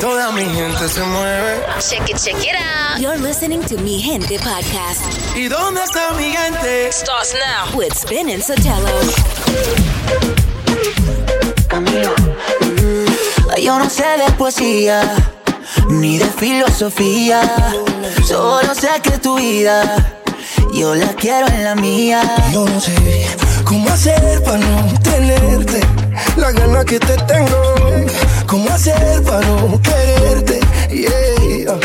Toda mi gente se mueve. Check it, check it out. You're listening to Mi Gente podcast. ¿Y dónde está mi gente? Starts now. With Spin and Sotelo. Camila, yo no sé de poesía ni de filosofía. Solo sé que tu vida yo la quiero en la mía. Yo no sé cómo hacer para no tenerte la gana que te tengo. Cómo hacer para no quererte. Yeah.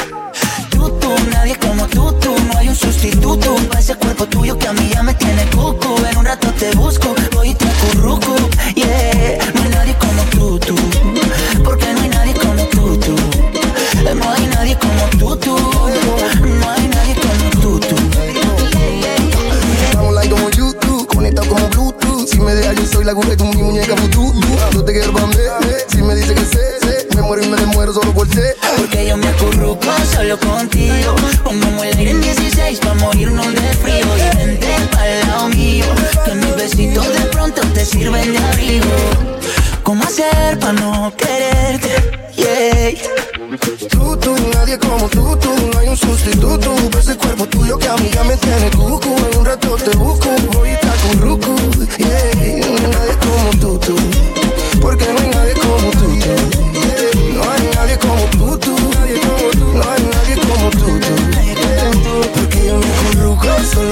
Tú, tú, nadie como tú, tú. No hay un sustituto para ese cuerpo tuyo que a mí ya me tiene cucu. En un rato te busco, voy y te acurruco. Yeah, no hay nadie como tú, tú. Porque no hay nadie como tú, tú. No hay nadie como tú, tú. No hay la aguja de tu mi muñeca futuro. Yo te quiero pa' mí, Si me dice que sé, sé, me muero y me muero solo por ser. Porque yo me acurruco solo contigo. Pongamos el aire en 16 pa' morirnos de frío. Y vente pa'l lado mío. Que mis besitos de pronto te sirven de abrigo. ¿Cómo hacer pa' no quererte? Yeah. Tú, tú, nadie como tú, tú. No hay un sustituto. Ese cuerpo tuyo que a mí ya me tiene cucu. En un rato te busco,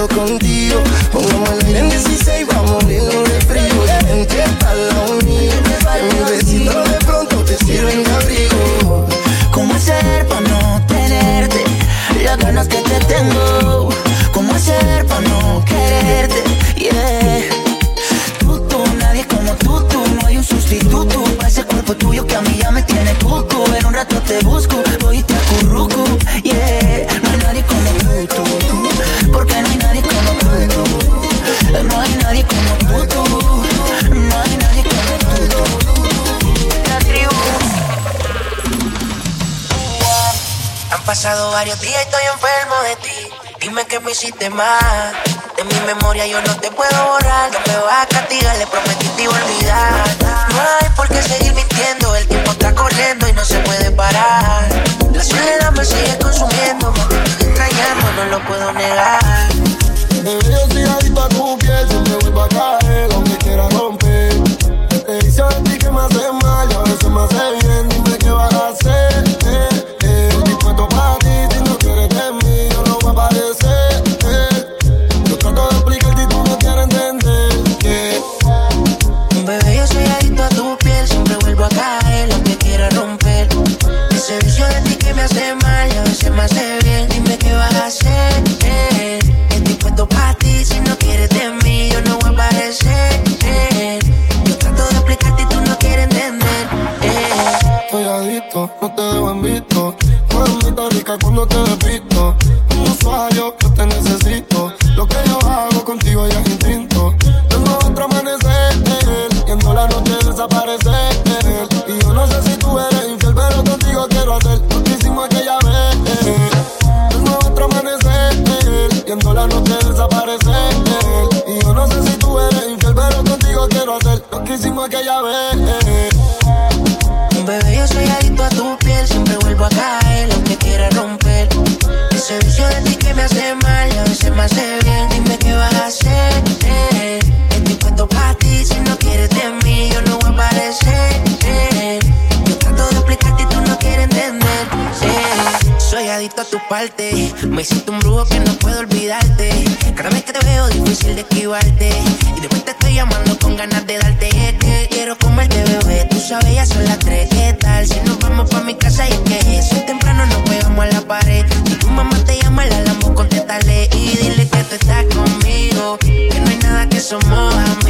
acurruco hiciste. De mi memoria yo no te puedo borrar. No me vas a castigar, le prometí te iba a olvidar. No hay por qué seguir mintiendo. El tiempo está corriendo y no se puede parar. La soledad me sigue consumiendo. Me estoy extrañando, no lo puedo negar. Bebé, yo soy adicto a tu piel, siempre vuelvo a caer, aunque quiera romper. Desaparecer. Y yo no sé si tú eres infiel, pero contigo quiero hacer lo que hicimos aquella vez. Tengo otro amanecer, viendo la noche desaparecer. Y yo no sé si tú eres infiel, pero contigo quiero hacer lo que hicimos aquella vez. Bebé, yo soy adicto a tu piel, siempre vuelvo a caer, lo que quiera romper. Ese vicio de ti que me hace mal y a veces me hace bien, a tu parte, me hiciste un brujo que no puedo olvidarte. Cada vez que te veo, difícil de esquivarte. Y después te estoy llamando con ganas de darte. Es que quiero comerte, bebé. Tú sabes, ya son las tres. ¿Qué tal? Si nos vamos pa' mi casa y que eso es temprano, nos pegamos a la pared. Si tu mamá te llama, la lambo, contéstale y dile que tú estás conmigo. Que no hay nada que somos amigos.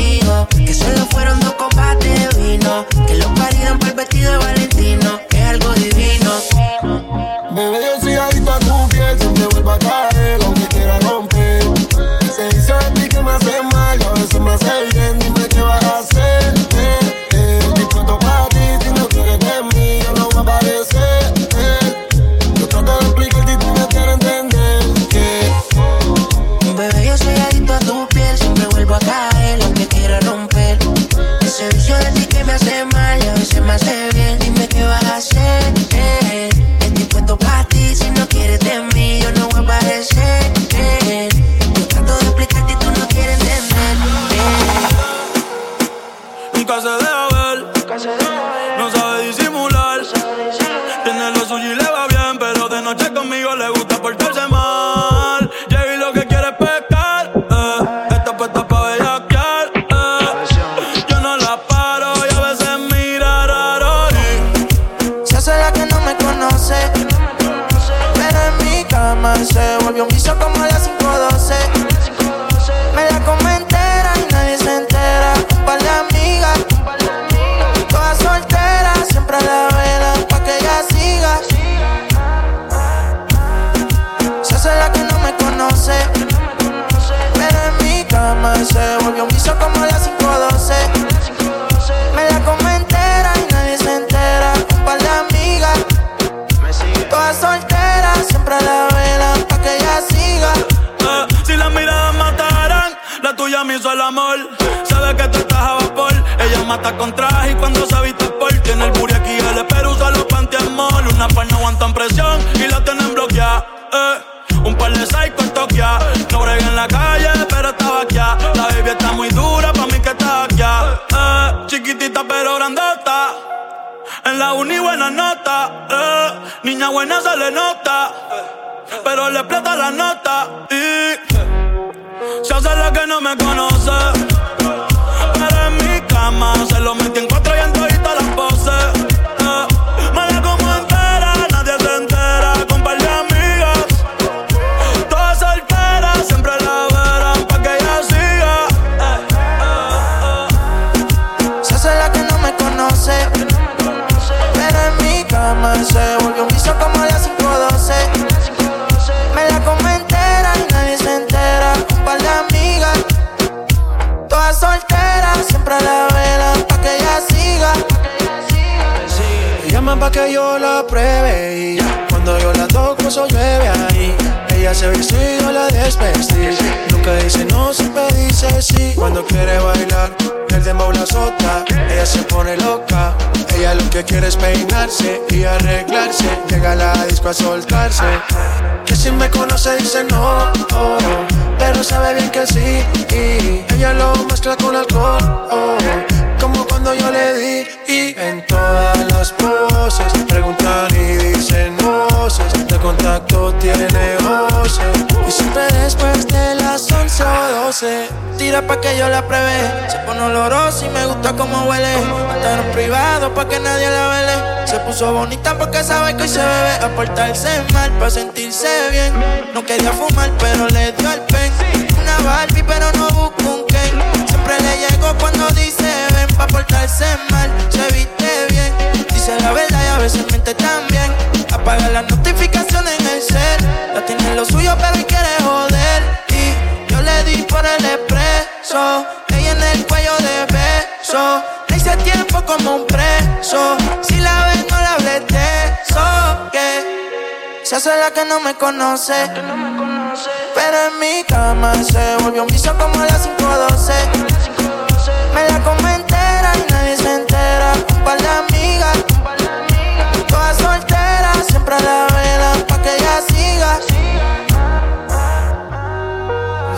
Nunca se deja para soltarse. Que si me conoce dice no puso bonita porque sabe que hoy se bebe a portarse mal para sentirse bien. No quería fumar, pero le dio al pen. Una Barbie, pero no busco un Ken. Siempre le llego cuando dice ven pa' portarse mal. Se viste bien, dice la verdad y a veces miente también. Apaga las notificaciones en el cel. Ya tiene lo suyo, pero hoy quiere joder. Y yo le di por el expreso. Ella en el cuello de beso. Le hice tiempo como un preso. esa es la que no me conoce. Pero en mi cama se volvió un piso como a las 512. Me la come entera y nadie se entera. Un par de amigas, todas solteras, siempre a la vela, pa' que ella siga.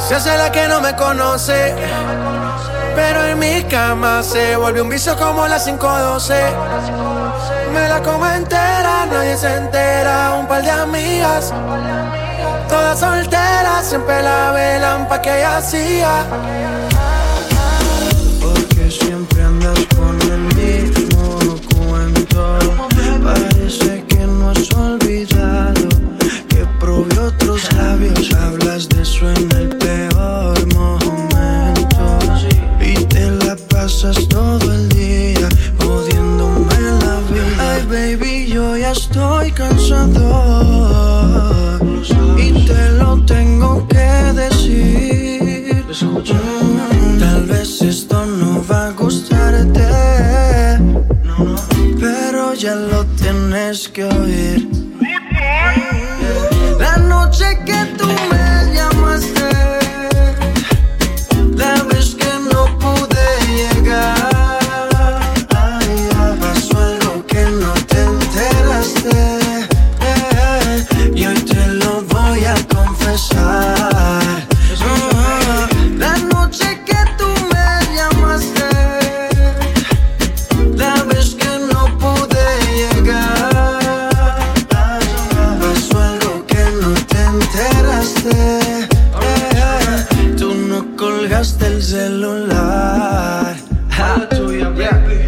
Se hace la que no me conoce. Pero en mi cama se volvió un vicio como la 512 me la como entera, nadie se entera. Un par de amigas, todas solteras, siempre la velan pa' que ella hacía. que oír. celular.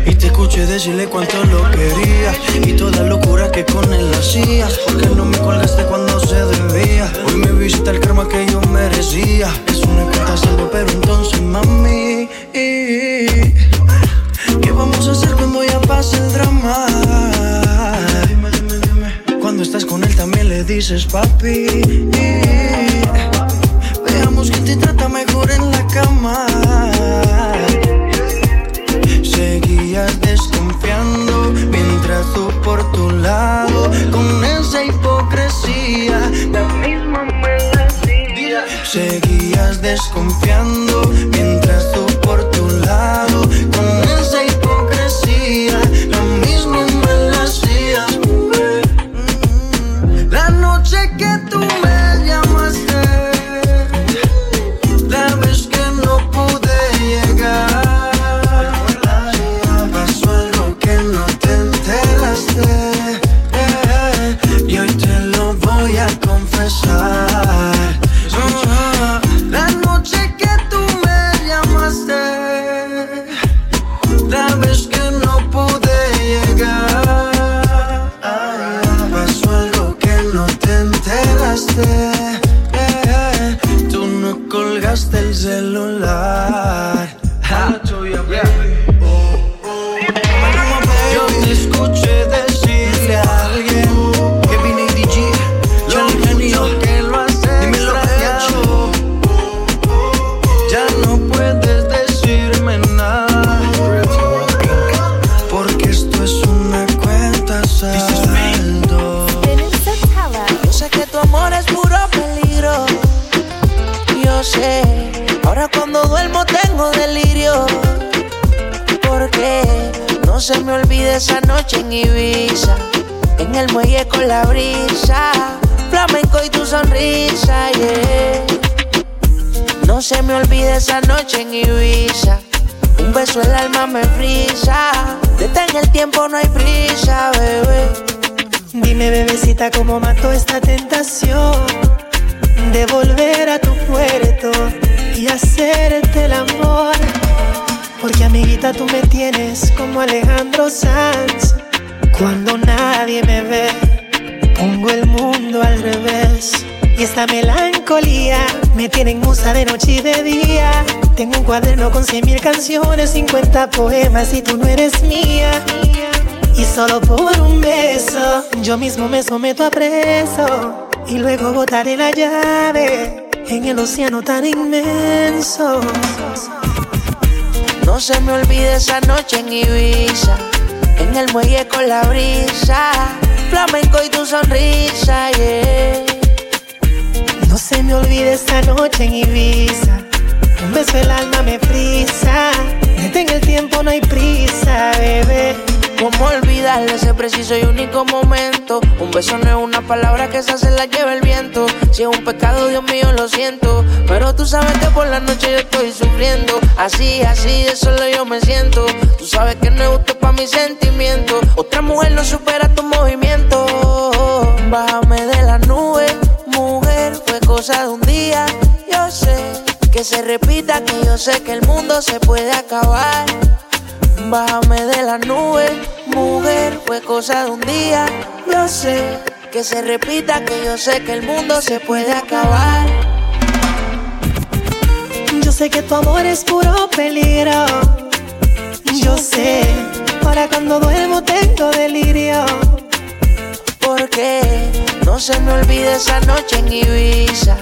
Y te escuché decirle cuánto lo quería y toda locura que con él hacías. Porque no me colgaste cuando se debía. Hoy me visita el karma que yo merecía. Es una carta salvo, pero entonces mami. ¿Qué vamos a hacer cuando ya pase el drama? Cuando estás con él también le dices papi. Seguías esa noche en Ibiza. Un beso el alma me frisa. Detén el tiempo, no hay prisa, bebé. Dime, bebecita, cómo mató esta tentación de volver a tu puerto y hacerte el amor. Porque, amiguita, tú me tienes como Alejandro Sanz. Cuando nadie me ve, pongo el mundo al revés. Y esta melancolía me tiene en musa de noche y de día. Tengo un cuaderno con cien mil canciones, 50 poemas y tú no eres mía. Y solo por un beso, yo mismo me someto a preso. Y luego botaré la llave en el océano tan inmenso. No se me olvide esa noche en Ibiza. En el muelle con la brisa. Flamenco y tu sonrisa, yeah. Se me olvide esa noche en Ibiza. Un beso el alma me frisa. Detén el tiempo, no hay prisa, bebé. ¿Cómo olvidar ese preciso y único momento? Un beso no es una palabra que se la lleva el viento. Si es un pecado, Dios mío, lo siento. Pero tú sabes que por la noche yo estoy sufriendo. Así, así, de solo yo me siento. Tú sabes que no es justo para mis sentimientos. Otra mujer no supera tu movimiento. Bájame de la nube, cosa de un día. Yo sé que se repita, que yo sé que el mundo se puede acabar. Bájame de la nube, mujer, fue cosa de un día. Yo sé que se repita, que yo sé que el mundo se puede acabar. Yo sé que tu amor es puro peligro. Yo sé, ahora cuando duermo tengo delirio. No se me olvide esa noche en Ibiza.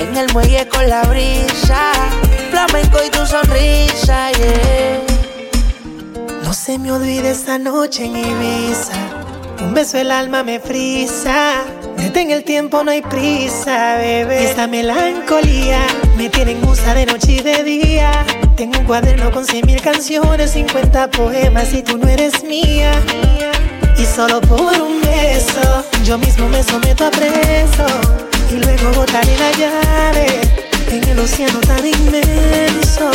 En el muelle con la brisa. Flamenco y tu sonrisa, yeah. No se me olvide esa noche en Ibiza. Un beso el alma me frisa. Detén el tiempo, no hay prisa, bebé. Esta melancolía me tiene en musa de noche y de día. Tengo un cuaderno con cien mil canciones, 50 poemas y tú no eres mía. Y solo por un beso, yo mismo me someto a preso. Y luego botaré la llave en el océano tan inmenso.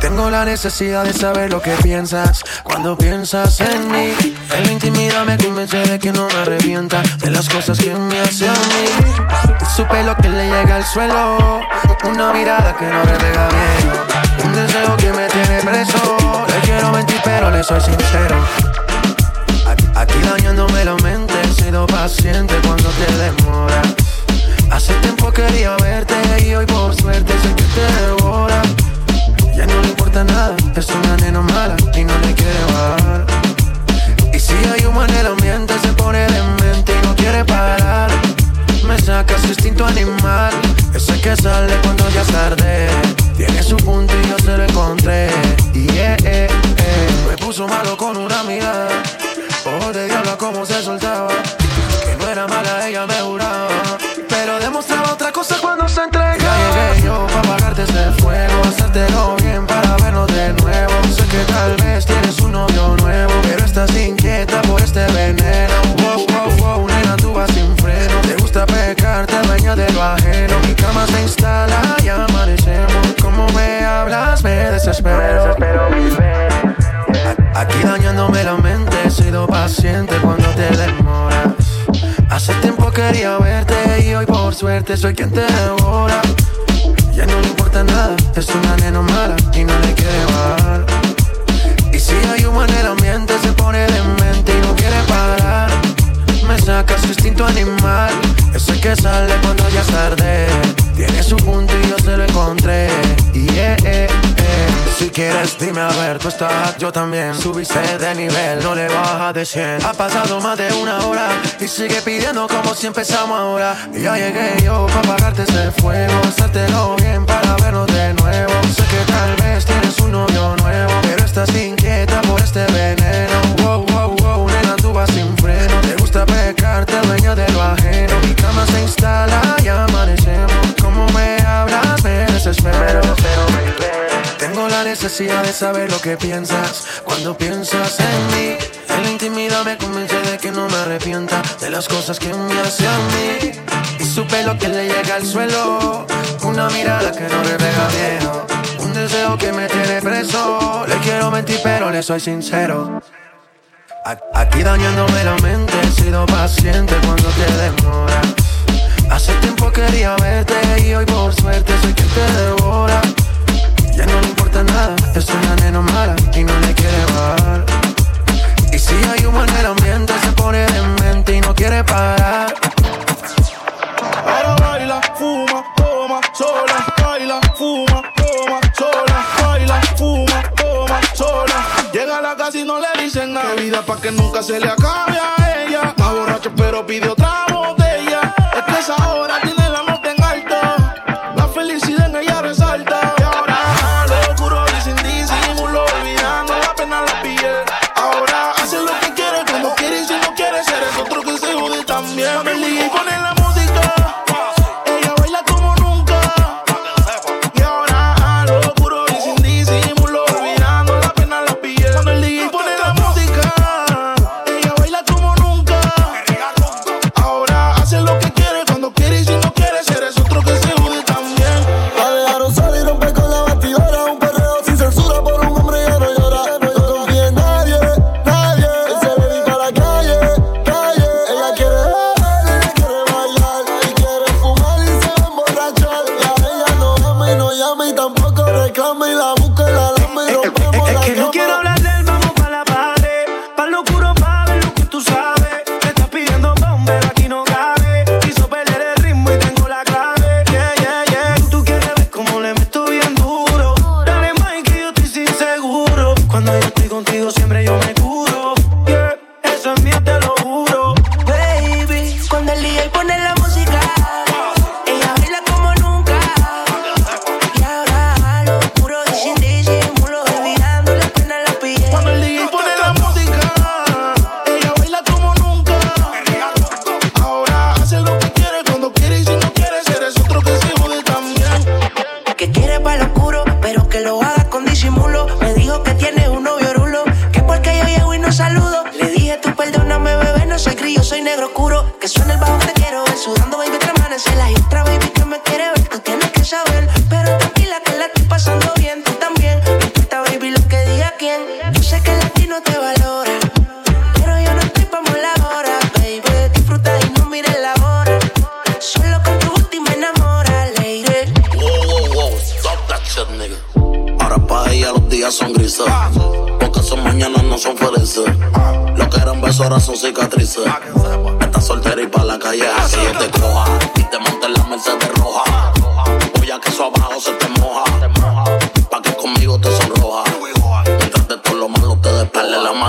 Tengo la necesidad de saber lo que piensas cuando piensas en mí. En intimidad me convence de que no me arrepienta de las cosas que me hace a mí. Supe lo que le llega al suelo, una mirada que no me pega bien, un deseo que me tiene preso. Le quiero mentir, pero le soy sincero. Dañándome la mente, he sido paciente cuando te demora. Hace tiempo quería verte y hoy por suerte sé que te devora. Ya no le importa nada, es una nena mala y no le quiere bajar. Y si hay humo en el ambiente, se pone mente y no quiere parar. Me saca su instinto animal, ese que sale cuando ya es tarde. Tiene su punto y yo se lo encontré. Y eh, eh, eh. me puso malo con una mirada. Diabla como se soltaba. Que no era mala, ella me juraba. Pero demostraba otra cosa cuando se entregaba. Ya llegué yo para apagarte ese fuego, hacértelo bien para vernos de nuevo. Sé que tal vez tienes un novio nuevo, pero estás inquieta por este veneno. Wow, wow, wow, nena, tú vas sin freno. Te gusta pecar, te dueña de lo ajeno. Mi cama se instala y amanecemos. Como me hablas, me desespero. Me desespero Aquí dañándome la mente, he sido paciente cuando te demoras. Hace tiempo quería verte y hoy por suerte soy quien te devora. Ya no le importa nada, es una nena mala y no le quiere bajar. Y si hay humo en el ambiente, se pone demente y no quiere parar. Me saca su instinto animal, ese que sale cuando ya es tarde. Tiene su punto y yo se lo encontré. Y eh, eh. Si quieres, dime a ver, tú estás, yo también. Subiste de nivel, no le bajas de 100. Ha pasado más de una hora y sigue pidiendo como si empezamos ahora. Ya llegué yo para apagarte ese fuego, hacértelo bien para vernos de nuevo. Sé que tal vez tienes un novio nuevo, pero estás inquieta por este veneno. Necesidad de saber lo que piensas cuando piensas en mí. En la intimidad me convence de que no me arrepienta de las cosas que me hace a mí. Y supe lo que le llega al suelo. Una mirada que no refleja viejo. Un deseo que me tiene preso. Le quiero mentir, pero le soy sincero. Aquí dañándome la mente, he sido paciente cuando te demoras. Hace tiempo quería verte y hoy por suerte soy quien te devora. Ya no es una nena mala y no le quiere bajar. Y si hay humo en el ambiente, se pone demente y no quiere parar. Ahora baila, fuma, toma, sola. Baila, fuma, toma, sola. Baila, fuma, toma, sola. Llega a la casa y no le dicen nada. Vida pa' que nunca se le acabe a ella. Está borracho pero pide otra botella. Es que esa hora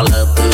despele la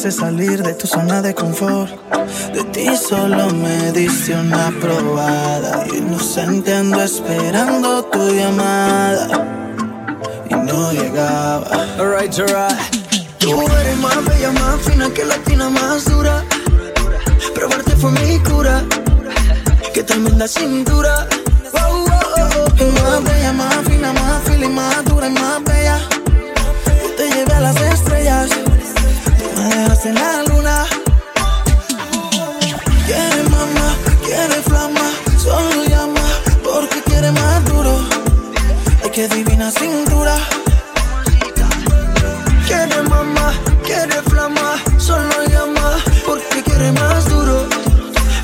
hice salir de tu zona de confort. De ti solo me diste una probada. Inocente ando esperando tu llamada. Y no llegaba. Alright, alright. Tú eres más bella, más fina que latina, más dura. Probarte fue mi cura. Qué tremenda cintura. Oh, oh, oh. Más bella, más fina, más fila y más dura y más bella. Yo te llevé a las estrellas. Dejaste en la luna. Quiere mamá, quiere flama. Solo llama porque quiere más duro. Ay, qué divina cintura. Quiere mamá, quiere flama. Solo llama porque quiere más duro.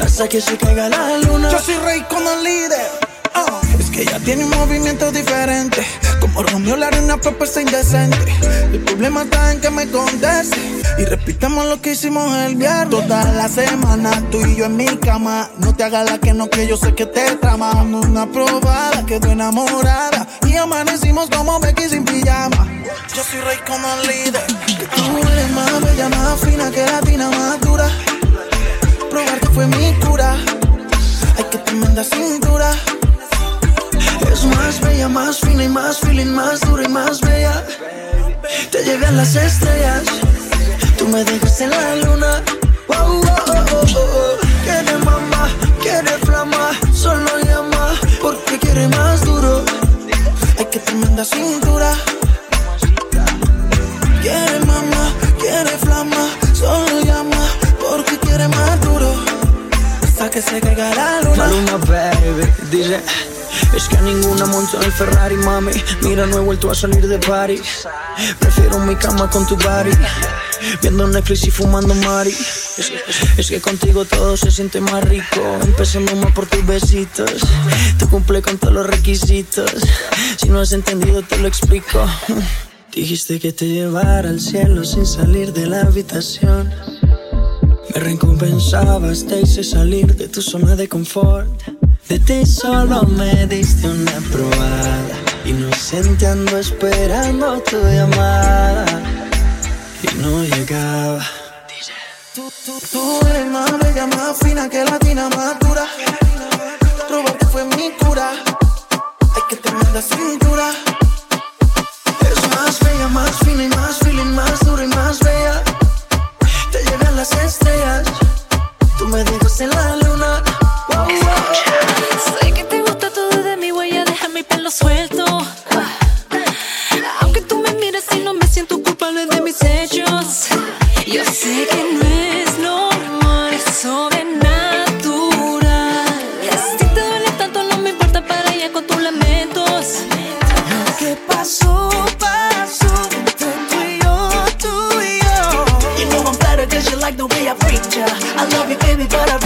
Hasta que se caiga la luna. Yo soy rey como líder. ah. Es que ella tiene un movimiento diferente. Como Romeo la arena, Pepe está indecente. El problema está en que me conteste. Y repitamos lo que hicimos el viernes. Toda la semana, tú y yo en mi cama. No te hagas la que no, que yo sé que te trama. Una probada, quedó enamorada. Y amanecimos como Becky sin pijama. Yo soy rey como líder. Que tú eres más bella, más fina que latina, más dura. Probarte fue mi cura. Ay, que tremenda cintura. Es más bella, más fina y más feeling, más dura y más bella. Te llevé a las estrellas. Tú me dejas en la luna. Oh, oh, oh, oh, oh. Quiere mamá, quiere flama. Solo llama porque quiere más duro. Ay, que tremenda cintura. Quiere mamá, quiere flama. Solo llama porque quiere más duro. Hasta que se caiga la luna. Maluma, baby, dice Es que a ninguna montó en el Ferrari, mami Mira, no he vuelto a salir de party Prefiero mi cama con tu body Viendo Netflix y fumando mari es, que contigo todo se siente más rico Empezando más por tus besitos Tú cumple con todos los requisitos Si no has entendido te lo explico Dijiste que te llevara al cielo sin salir de la habitación me recompensabas, te hice salir de tu zona de confort. De ti solo me diste una probada. Inocente ando esperando tu llamada. Y no llegaba. Tú, tú, tú eres más bella, más fina que latina, más dura. Probarte fue mi cura. Ay, que tremenda cintura. Es más bella, más fina y más feeling, más dura y más bella. Te llevé a las estrellas. Tú me dejas en la luna. Wow, wow. Sé que te gusta todo de mi huella, deja mi pelo suelto. mis hechos. Yo sé que no es normal, es sobrenatural. Si te duele tanto, no me importa para ella con tus lamentos. Lo que pasó, pasó. Entre tú y yo, tú y yo. You know I'm better cause you like the way I preach ya. I love you, baby, but I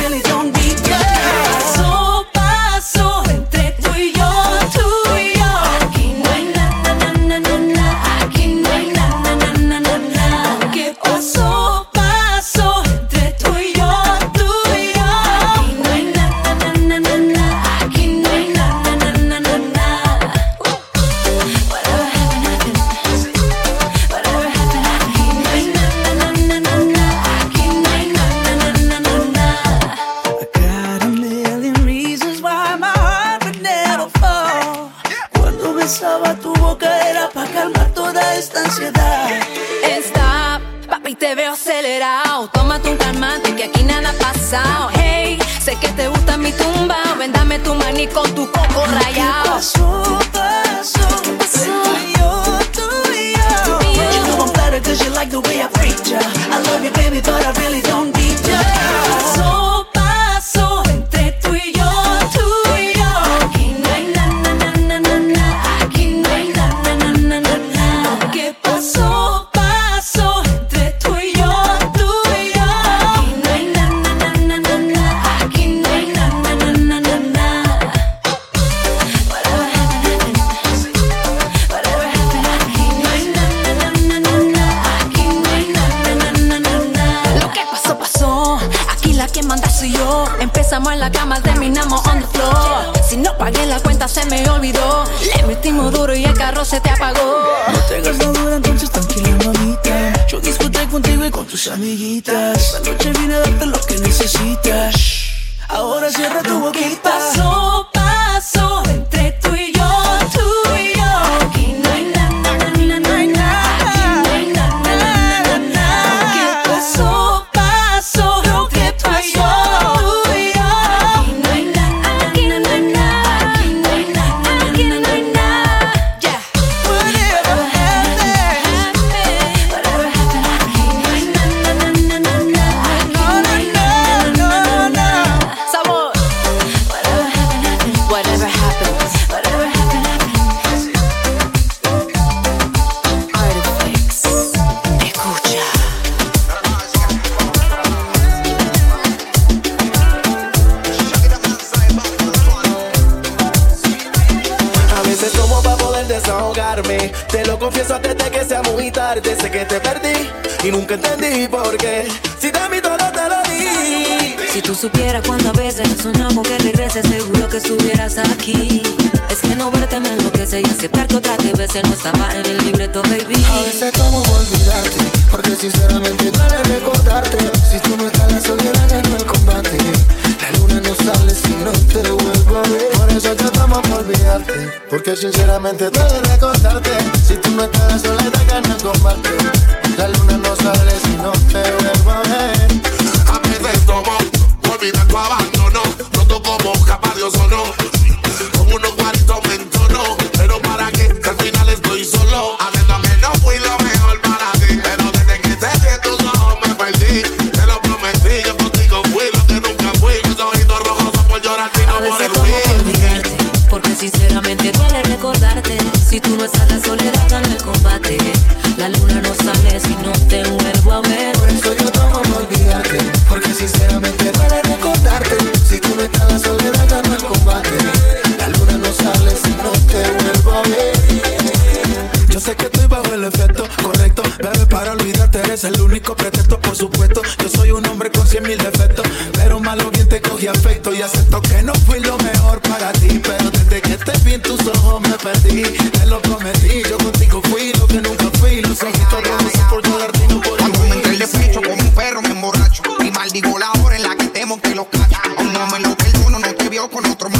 que te gusta mi tumba. vendame tu maní con tu coco rayado. Amiga mente todo trate eres el único pretexto, por supuesto. Yo soy un hombre con cien mil defectos, pero malo bien te cogí afecto y acepto que no fui lo mejor para ti. Pero desde que te vi en tus ojos me perdí, te lo prometí. Yo contigo fui lo que nunca fui, los ojitos rojos por tu darte por Cuando me entré el despecho como un perro me emborracho y maldigo la hora en la que temo que lo cacho. Aún no me lo perdono, no te veo con otro más.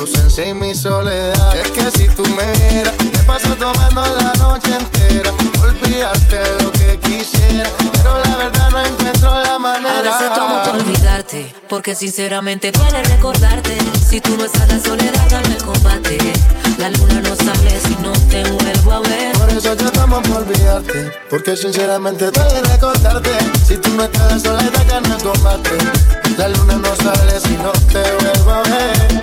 ausencia y mi soledad. Es que si tú me vieras, me paso tomando la noche entera. Olvidarte lo que quisiera, pero la verdad no encuentro la manera. A veces tomo por olvidarte, porque sinceramente duele recordarte. Si tú no estás, la soledad gana el combate. La luna no sale si no te vuelvo a ver. Por eso yo tomo por olvidarte, porque sinceramente duele recordarte. Si tú no estás, la soledad gana el combate. La luna no sale si no te vuelvo a ver.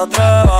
se atreva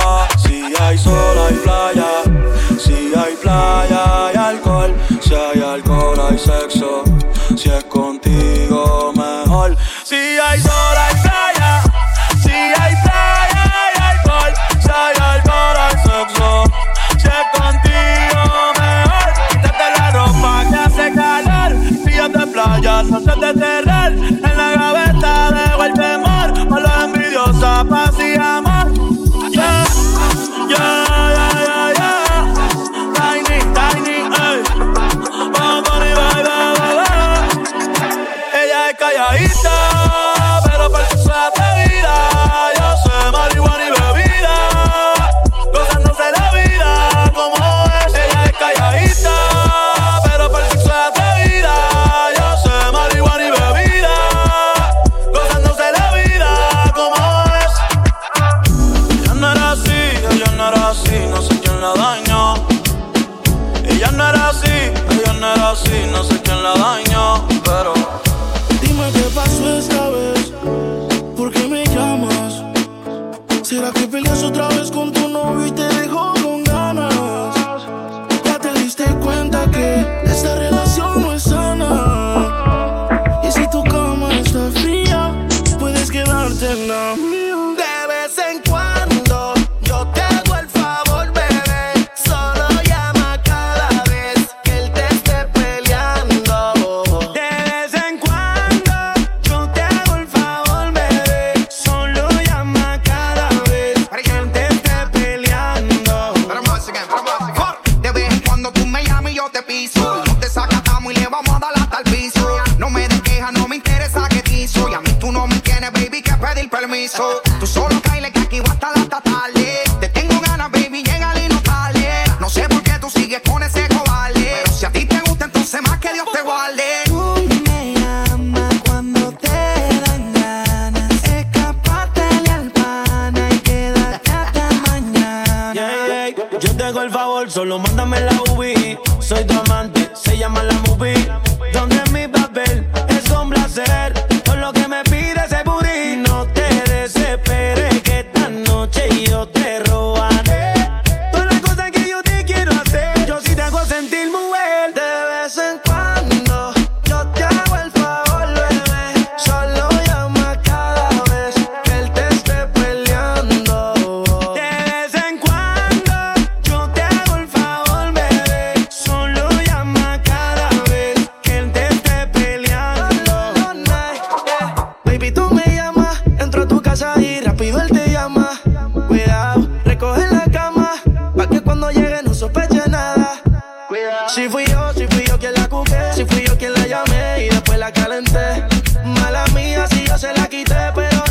Si fui yo, si fui yo quien la cuqué, si fui yo quien la llamé y después la calenté. Mala mía, si yo se la quité, pero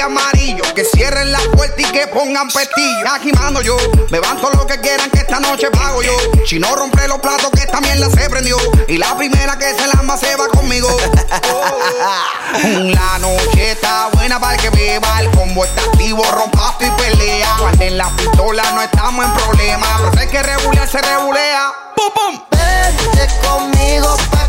Amarillo. Que cierren la puerta y que pongan pestillo. Agimando yo, me van todo lo que quieran, que esta noche pago yo. Si no rompe los platos, que esta mierda se prendió. Y la primera que se lamba se va conmigo. La noche está buena para el que beba. El combo está activo, rompazo y pelea. Cuando en la pistola no estamos en problema. Pero hay que regular, se regulea. ¡Pum, pum! Vente conmigo pa'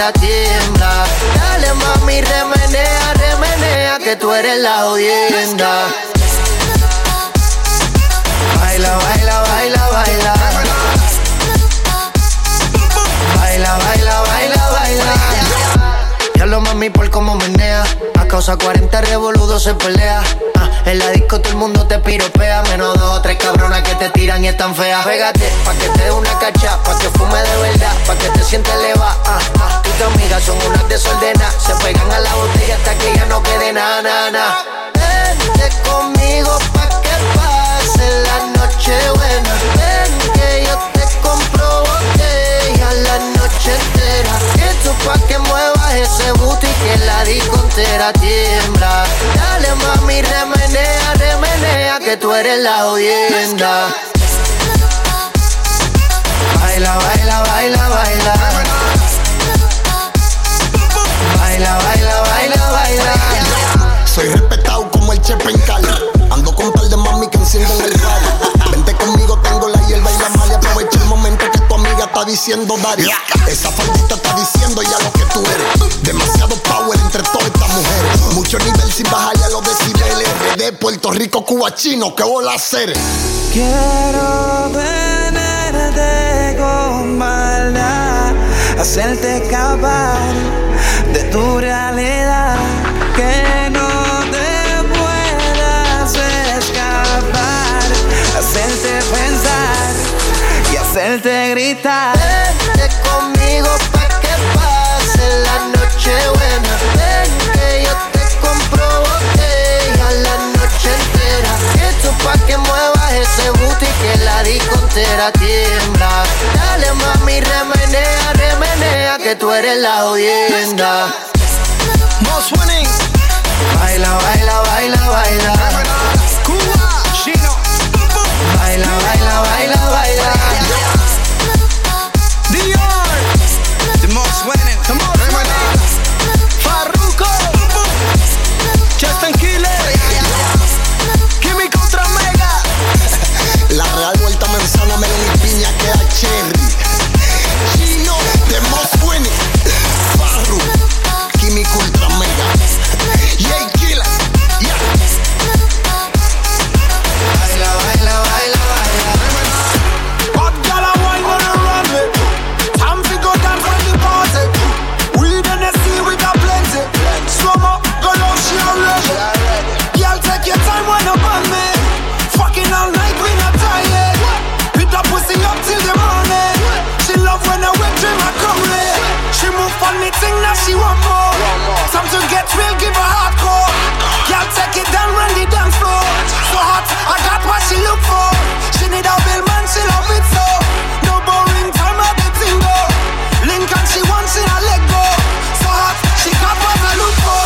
discontera tiembla. Dale mami, remenea, remenea, que tú eres la jodienda. Baila, baila, baila, baila. Baila, baila, baila, baila. Ya lo mami por cómo menea. A causa 40 revoludos se pelea. Ah, en la disco todo el mundo te piropea. Menos dos o tres cabronas que te tiran y están feas. Pégate pa' que te dé una cacha, pa' que fume de verdad, pa' que te sientes eleva. Ah, ah, tú y tu amiga son unas desordenadas. Se pegan a la botella hasta que ya no quede nada, nada. Vente conmigo pa' que pase la noche buena. Ven que yo te compro botella la noche entera. Esto pa' que muevas ese booty que la discontera tiembla. Dale mami, remenea, remenea, que tú eres la jodienda. Baila, baila, baila, baila. Baila, baila, baila, baila. Soy respetado como el Chepe en Cali. Ando con par de mami que encienden el radio. Vente conmigo, tengo la hierba y la malla. Aprovecha el momento que diciendo Dari. Esa faldita está diciendo ya lo que tú eres. Demasiado power entre todas estas mujeres. Mucho nivel sin bajarle a los decibeles. De Puerto Rico, Cuba, chino, ¿qué voy a hacer? Quiero tenerte con maldad, hacerte escapar de tu realidad, y hacerte gritar. Vente conmigo pa' que pase la noche buena. Ven que yo te compro botella la noche entera. Esto pa' que muevas ese booty que la discontera tiembla. Dale mami, remenea, remenea, que tú eres la jodienda. Most winning. Baila, baila, baila, baila. Cuba, chino. Baila, baila, baila, baila. She want more. Time to get real, give her hardcore. Girl, take it down, run the dance floor. So hot, I got what she look for. She need a bill man, she love it so. No boring time at the tingo. Lincoln, she wants it, I let go. So hot, she got what I look for.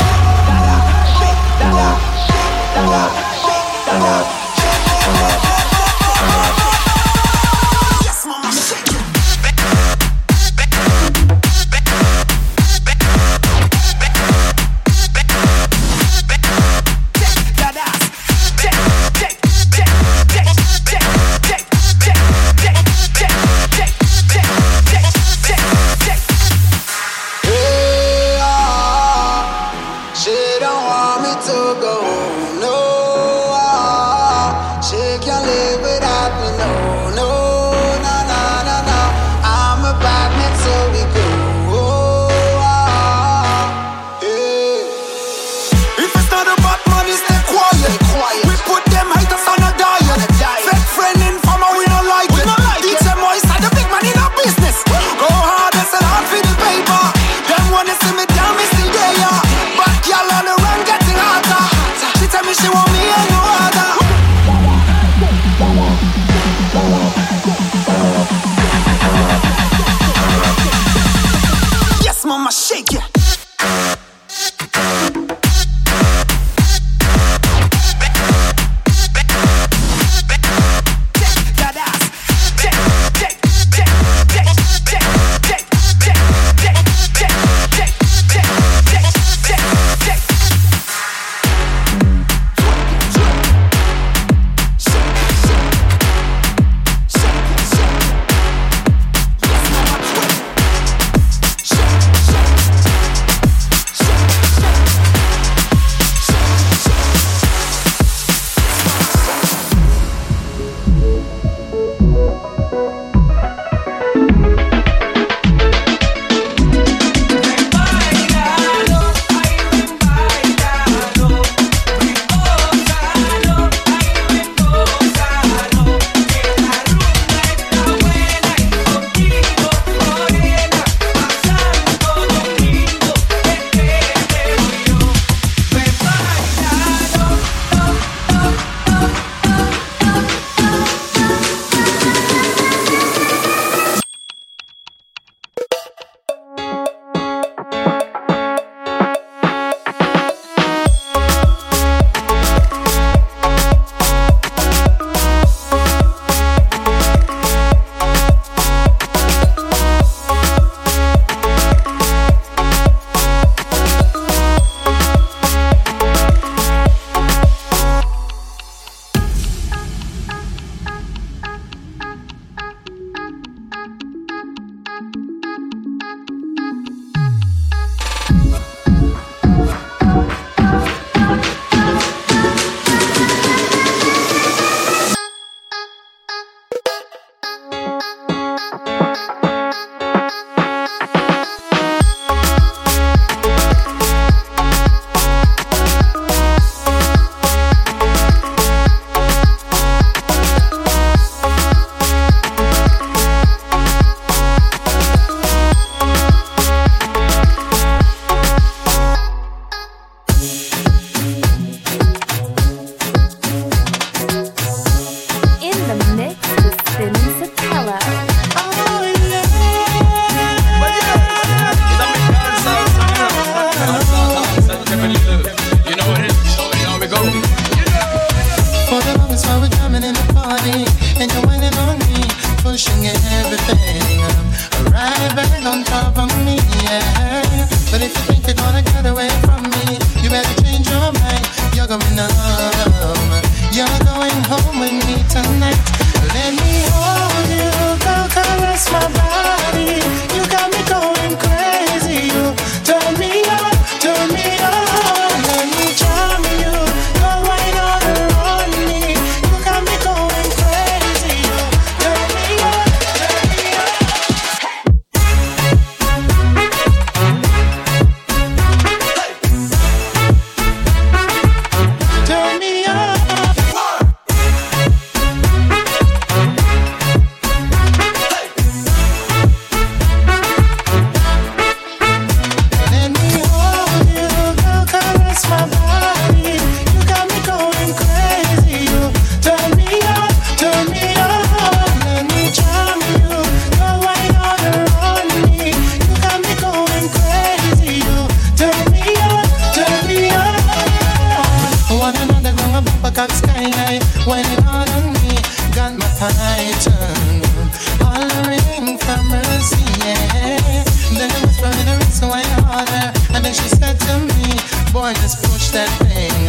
Boy, just push that thing.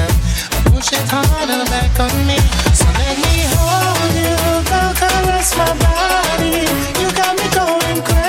Push it harder back on me. So let me hold you, my body. You got me going crazy.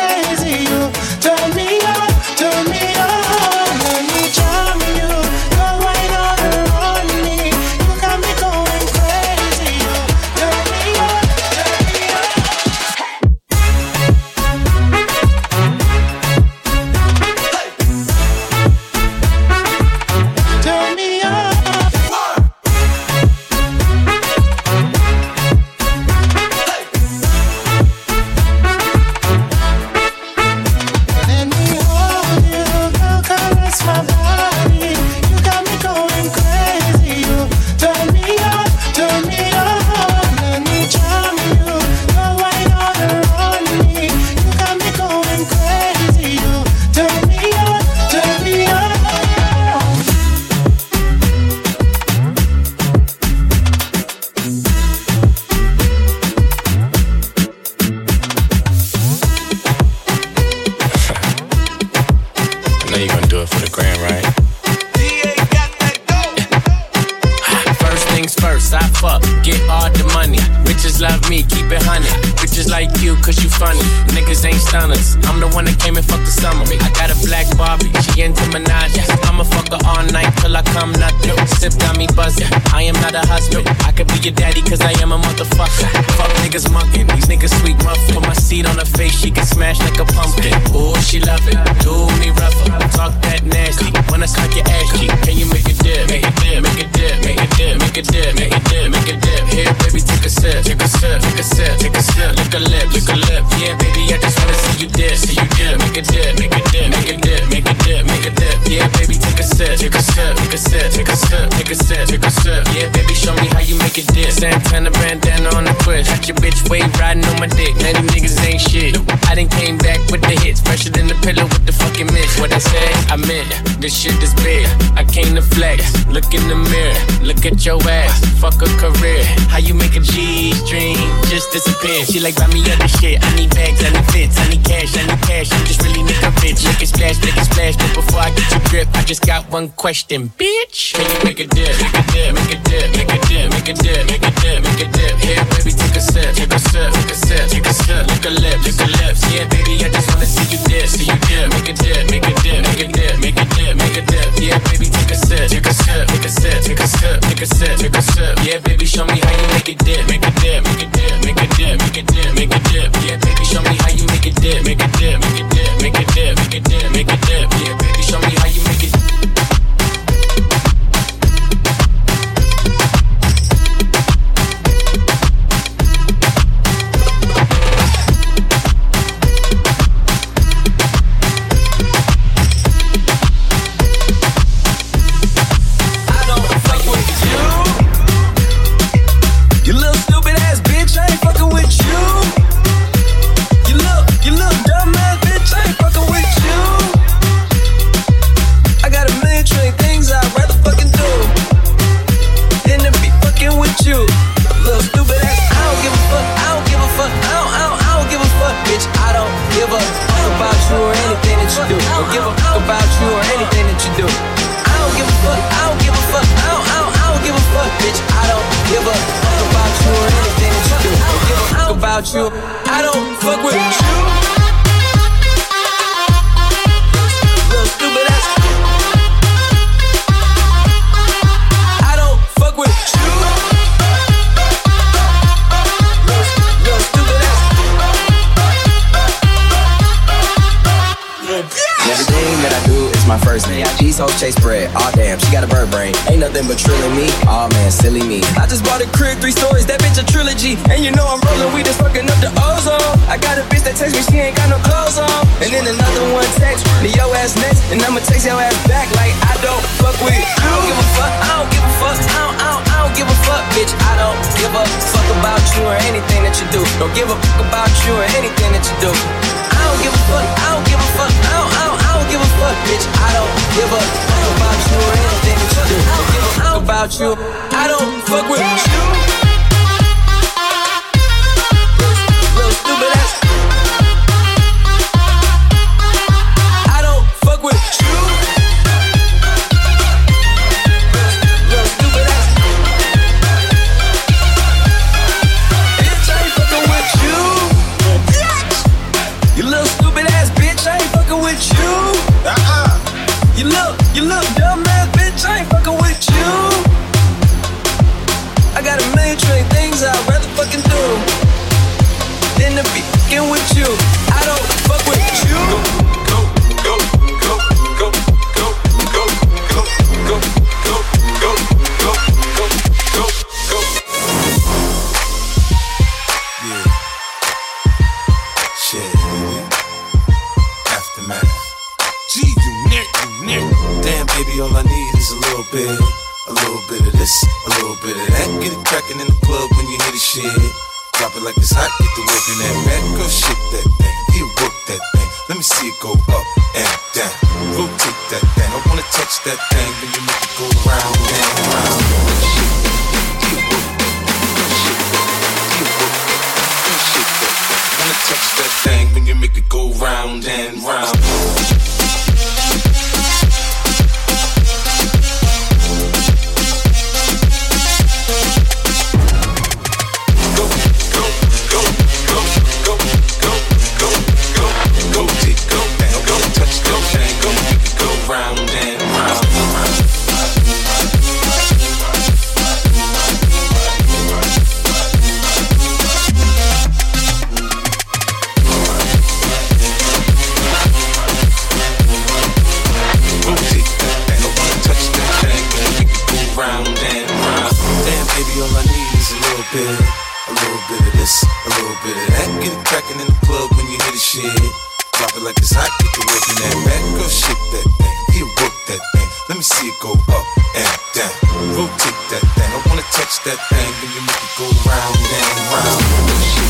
shit is big. I came to flex. Look in the mirror. Look at your ass. Fuck a career. How you make a G dream? just disappeared. She like, buy me other shit. I need bags, I need fits, I need cash, I need cash. I just really need a bitch. Make it splash, make it splash. But before I get your grip, I just got one question, bitch. Make it, make a dip, make a dip, make a dip, make a dip, make a dip, make a dip, make a dip. Here, baby, take a sip, take a sip, take a sip, take a sip. Lick a lip, lick a lips. Yeah, baby, I just wanna see you dip, see you dip. Make a dip, make a dip, make a dip, make a dip, make a dip. Yeah, baby, take a sip, take a sip, take a sip, take a sip, take a sip, take a sip. Yeah, baby, show me how you make it dip, make a dip, make a dip make it dip, make it dip, yeah. Baby, show me how you make it dip, make it dip, make it dip. ain't fucking with you. Uh-uh. You look, you look dumb, ass bitch, I ain't fucking with you. I got a million trillion things I'd rather fucking do than to be fucking with you. I don't fuck with you. Shit. Drop it like it's hot, get the work in that back. Girl, shake that thing. He work that thing. Let me see it go up and down. Rotate that thing. I wanna touch that thing. Then you make it go round and shit. Drop it like it's hot, get you working that back. Girl, shake that thing, he work that thing. Let me see it go up and down. Rotate that thing, I wanna touch that thing, then you make it go round and round.